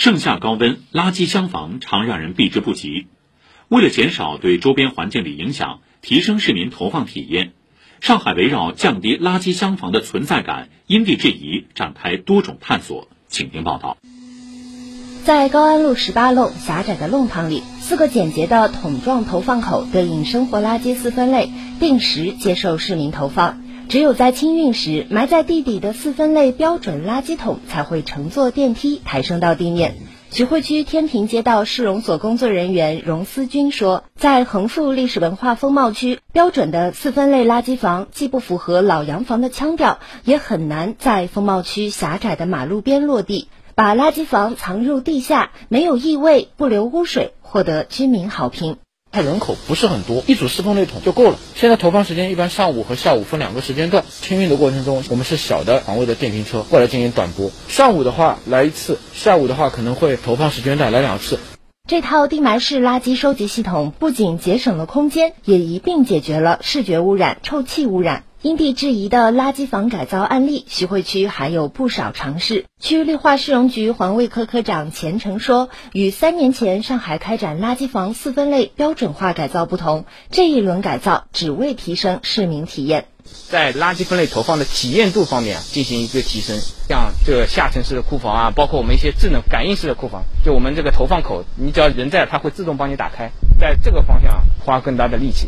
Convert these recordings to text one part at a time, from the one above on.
盛夏高温，垃圾箱房常让人避之不及。为了减少对周边环境的影响，提升市民投放体验，上海围绕降低垃圾箱房的存在感，因地制宜展开多种探索。请听报道。在高安路十八弄狭窄的弄堂里，四个简洁的桶状投放口对应生活垃圾四分类，定时接受市民投放。只有在清运时，埋在地底的四分类标准垃圾桶才会乘坐电梯抬升到地面。徐汇区天平街道市容所工作人员荣思军说，在横富历史文化风貌区，标准的四分类垃圾房既不符合老洋房的腔调，也很难在风貌区狭窄的马路边落地。把垃圾房藏入地下，没有异味，不留污水，获得居民好评。它人口不是很多，一组四分类桶就够了。现在投放时间一般上午和下午分两个时间段。清运的过程中，我们是小的环卫的电瓶车过来进行短波。上午的话来一次，下午的话可能会投放时间段来两次。这套地埋式垃圾收集系统不仅节省了空间，也一并解决了视觉污染、臭气污染。因地制宜的垃圾房改造案例，徐汇区还有不少尝试。区绿化市容局环卫科科长钱成说：“与三年前上海开展垃圾房四分类标准化改造不同，这一轮改造只为提升市民体验，在垃圾分类投放的体验度方面进行一个提升。像这个下沉式的库房啊，包括我们一些智能感应式的库房，就我们这个投放口，你只要人在，它会自动帮你打开。在这个方向花更大的力气。”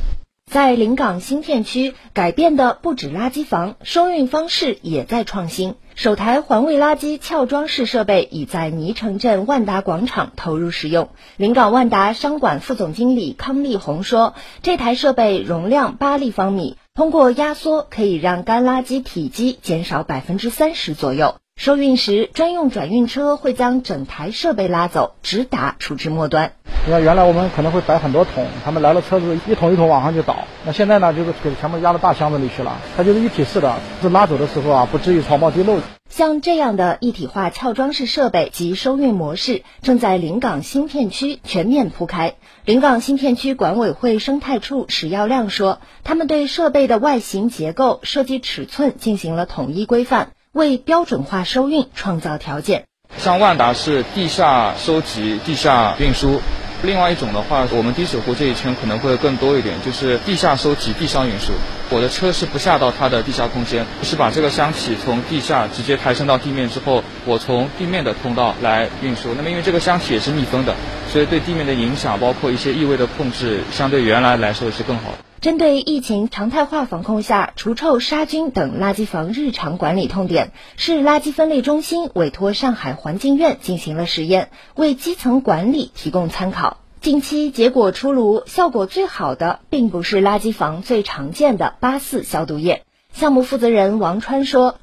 在临港新片区改变的不止垃圾房，收运方式也在创新。首台环卫垃圾撬装式设备已在泥城镇万达广场投入使用。临港万达商管副总经理康立红说：“这台设备容量八立方米，通过压缩可以让干垃圾体积减少百分之三十左右。收运时，专用转运车会将整台设备拉走，直达处置末端。”你看，原来我们可能会摆很多桶，他们来了车子一桶一桶往上就倒。那现在呢，就是给全部压到大箱子里去了，它就是一体式的，是拉走的时候啊，不至于草冒滴漏。像这样的一体化撬装式设备及收运模式，正在临港新片区全面铺开。临港新片区管委会生态处史耀亮说，他们对设备的外形结构、设计尺寸进行了统一规范，为标准化收运创造条件。像万达是地下收集、地下运输。另外一种的话，我们滴水湖这一圈可能会更多一点，就是地下收集、地上运输。我的车是不下到它的地下空间，是把这个箱体从地下直接抬升到地面之后，我从地面的通道来运输。那么因为这个箱体也是密封的，所以对地面的影响，包括一些异味的控制，相对原来来说是更好的。针对疫情常态化防控下除臭杀菌等垃圾房日常管理痛点，市垃圾分类中心委托上海环境院进行了实验，为基层管理提供参考。近期结果出炉，效果最好的并不是垃圾房最常见的八四消毒液。项目负责人王川说：“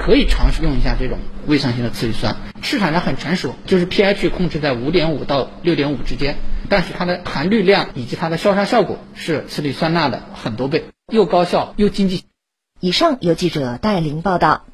可以尝试用一下这种微酸性的次氯酸，市场上很成熟，就是 pH 控制在五点五到六点五之间，但是它的含氯量以及它的消杀效果是次氯酸钠的很多倍，又高效又经济。”以上由记者戴琳报道。